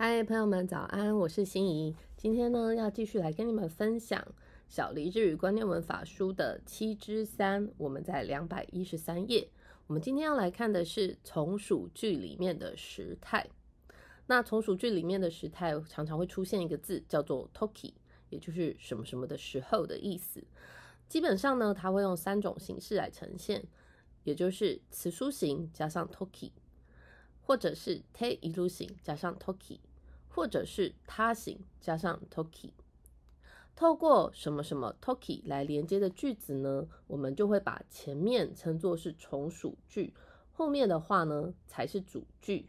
嗨，朋友们，早安！我是心怡。今天呢，要继续来跟你们分享《小黎日语观念文法书》的七之三。我们在两百一十三页。我们今天要来看的是从属句里面的时态。那从属句里面的时态常常会出现一个字，叫做 toki，也就是什么什么的时候的意思。基本上呢，它会用三种形式来呈现，也就是词书形加上 toki，或者是 te iru 形加上 toki。或者是他形加上 toki，透过什么什么 toki 来连接的句子呢？我们就会把前面称作是从属句，后面的话呢才是主句。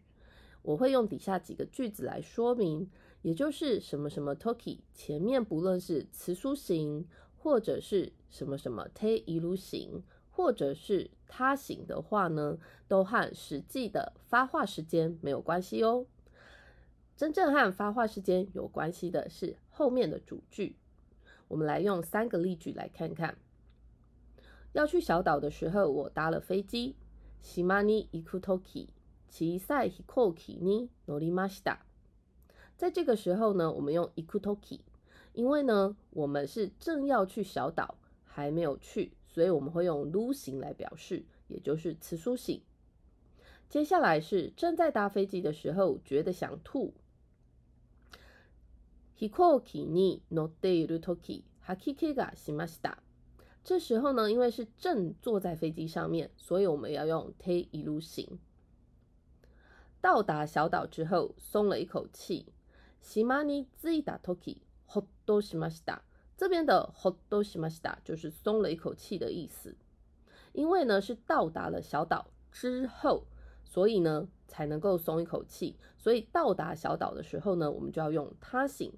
我会用底下几个句子来说明，也就是什么什么 toki 前面不论是词书型，或者是什么什么 te iru 形，或者是他形的话呢，都和实际的发话时间没有关系哦。真正和发话时间有关系的是后面的主句。我们来用三个例句来看看。要去小岛的时候，我搭了飞机。島に行くとき、小さい飛行機に乗りました。在这个时候呢，我们用行くとき，因为呢，我们是正要去小岛，还没有去， 所以我们会用る形来表示，也就是词书形。接下来是正在搭飞机的时候，觉得想吐。飛行機に乗っているとき、吐き気がしました。这时候呢，因为是正坐在飞机上面，所以我们要用ている形。到达小岛之后，松了一口气。島に着いたとき、ほっとしました。 这边的ほっとしました就是松了一口气的意思。因为呢是到达了小岛之后，所以呢才能够松一口气。所以到达小岛的时候呢，我们就要用他形。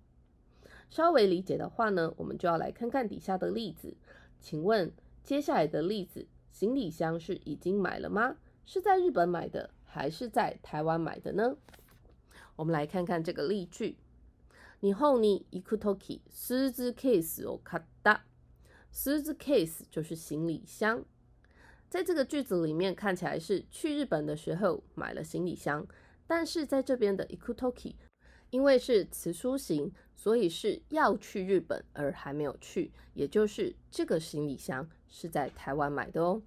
稍微理解的话呢，我们就要来看看底下的例子。请问接下来的例子，行李箱是已经买了吗？是在日本买的，还是在台湾买的呢？我们来看看这个例句。 日本に行くとき、スーツケースを買った。スーツケース就是行李箱。在这个句子里面看起来是去日本的时候买了行李箱，但是在这边的行くとき。因为是词书形，所以是要去日本而还没有去，也就是这个行李箱是在台湾买的哦。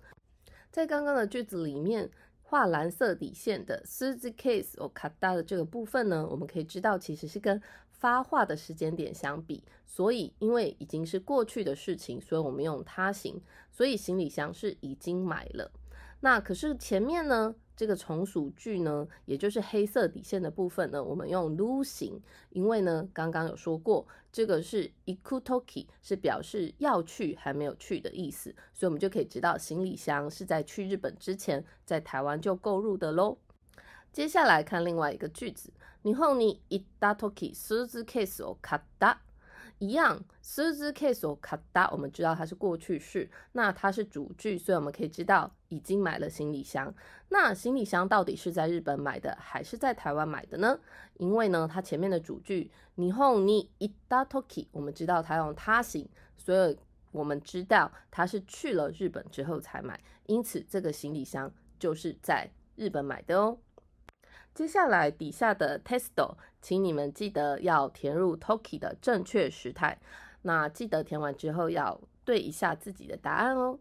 在刚刚的句子里面画蓝色底线的 suitcase 或卡达的这个部分呢，我们可以知道其实是跟 发话的时间点相比，所以因为已经是过去的事情，所以我们用他形，所以行李箱是已经买了。那可是前面呢？这个从属句呢，也就是黑色底线的部分呢，我们用 lu 形，因为呢，刚刚有说过，这个是 ikutoki，是表示要去还没有去的意思，所以我们就可以知道行李箱是在去日本之前，在台湾就购入的喽。接下来看另外一个句子，日本に行った時、スーツケースを買った。一样スーツケースを買った，我们知道它是过去式，那它是主句，所以我们可以知道已经买了行李箱。那行李箱到底是在日本买的还是在台湾买的呢？因为呢，它前面的主句你 i 你 i っ a t o k i 我们知道它用他行，所以我们知道它是去了日本之后才买，因此这个行李箱就是在日本买的哦。接下来底下的 testo，请你们记得要填入 toki 的正确时态。那记得填完之后要对一下自己的答案哦。